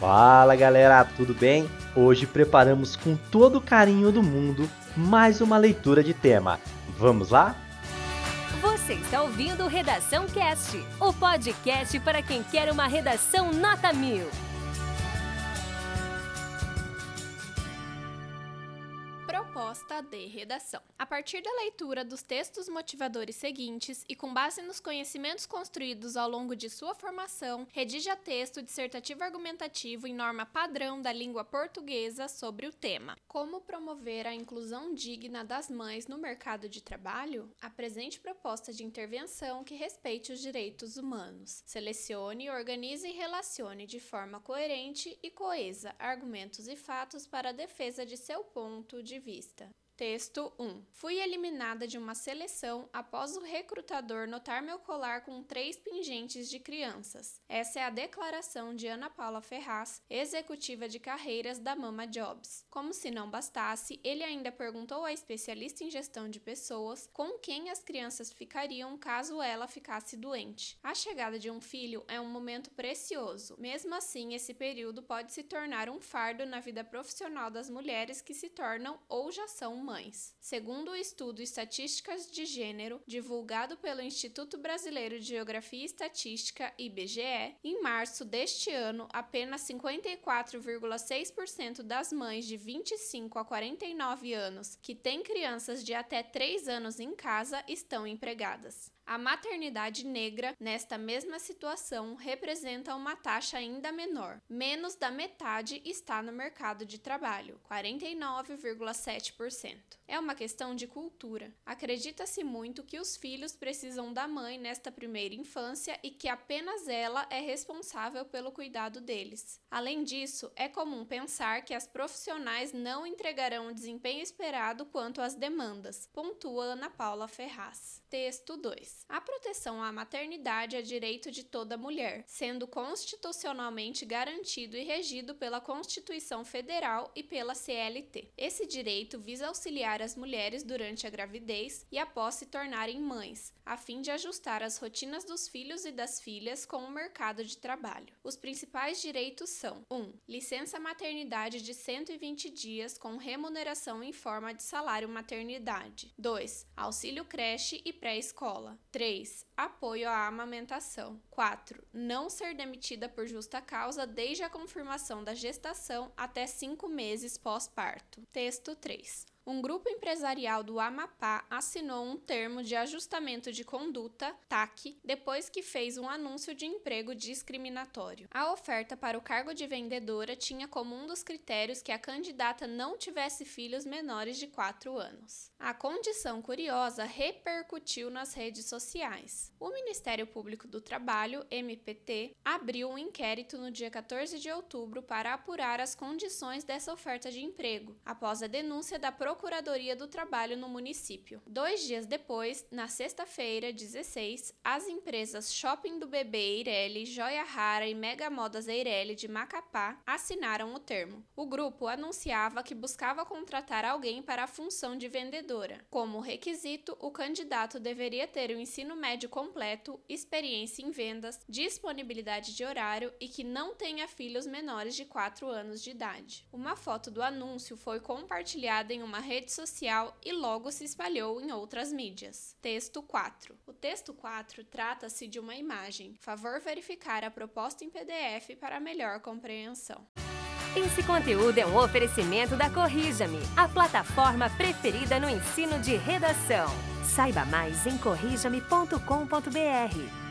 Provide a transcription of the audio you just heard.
Fala galera, tudo bem? Hoje preparamos com todo o carinho do mundo mais uma leitura de tema. Vamos lá? Você está ouvindo Redação Cast, o podcast para quem quer uma redação nota mil. Proposta de redação. A partir da leitura dos textos motivadores seguintes e com base nos conhecimentos construídos ao longo de sua formação, redija texto dissertativo argumentativo em norma padrão da língua portuguesa sobre o tema. Como promover a inclusão digna das mães no mercado de trabalho? Apresente proposta de intervenção que respeite os direitos humanos. Selecione, organize e relacione de forma coerente e coesa argumentos e fatos para a defesa de seu ponto de vista. Texto 1. Fui eliminada de uma seleção após o recrutador notar meu colar com três pingentes de crianças. Essa é a declaração de Ana Paula Ferraz, executiva de carreiras da Mama Jobs. Como se não bastasse, ele ainda perguntou à especialista em gestão de pessoas com quem as crianças ficariam caso ela ficasse doente. A chegada de um filho é um momento precioso. Mesmo assim, esse período pode se tornar um fardo na vida profissional das mulheres que se tornam ou já são mães. Segundo o estudo Estatísticas de Gênero, divulgado pelo Instituto Brasileiro de Geografia e Estatística, IBGE, em março deste ano, apenas 54,6% das mães de 25 a 49 anos que têm crianças de até 3 anos em casa estão empregadas. A maternidade negra, nesta mesma situação, representa uma taxa ainda menor. Menos da metade está no mercado de trabalho, 49,7%. É uma questão de cultura. Acredita-se muito que os filhos precisam da mãe nesta primeira infância e que apenas ela é responsável pelo cuidado deles. Além disso, é comum pensar que as profissionais não entregarão o desempenho esperado quanto às demandas, pontua Ana Paula Ferraz. Texto 2. A proteção à maternidade é direito de toda mulher, sendo constitucionalmente garantido e regido pela Constituição Federal e pela CLT. Esse direito visa auxiliar as mulheres durante a gravidez e após se tornarem mães, a fim de ajustar as rotinas dos filhos e das filhas com o mercado de trabalho. Os principais direitos são: 1. Um, licença maternidade de 120 dias com remuneração em forma de salário maternidade. 2. Auxílio creche e pré-escola. 3. Apoio à amamentação. 4. Não ser demitida por justa causa desde a confirmação da gestação até 5 meses pós-parto. Texto 3 um grupo empresarial do Amapá assinou um termo de ajustamento de conduta, TAC, depois que fez um anúncio de emprego discriminatório. A oferta para o cargo de vendedora tinha como um dos critérios que a candidata não tivesse filhos menores de 4 anos. A condição curiosa repercutiu nas redes sociais. O Ministério Público do Trabalho, MPT, abriu um inquérito no dia 14 de outubro para apurar as condições dessa oferta de emprego, após a denúncia da Procuradoria do Trabalho no município. Dois dias depois, na sexta-feira, 16, as empresas Shopping do Bebê Eireli, Joia Rara e Mega Modas Eireli de Macapá assinaram o termo. O grupo anunciava que buscava contratar alguém para a função de vendedora. Como requisito, o candidato deveria ter o ensino médio completo, experiência em vendas, disponibilidade de horário e que não tenha filhos menores de 4 anos de idade. Uma foto do anúncio foi compartilhada em uma rede social e logo se espalhou em outras mídias. Texto 4. O texto 4 trata-se de uma imagem. Favor verificar a proposta em PDF para melhor compreensão. Esse conteúdo é um oferecimento da Corrija-me, a plataforma preferida no ensino de redação. Saiba mais em corrijame.com.br.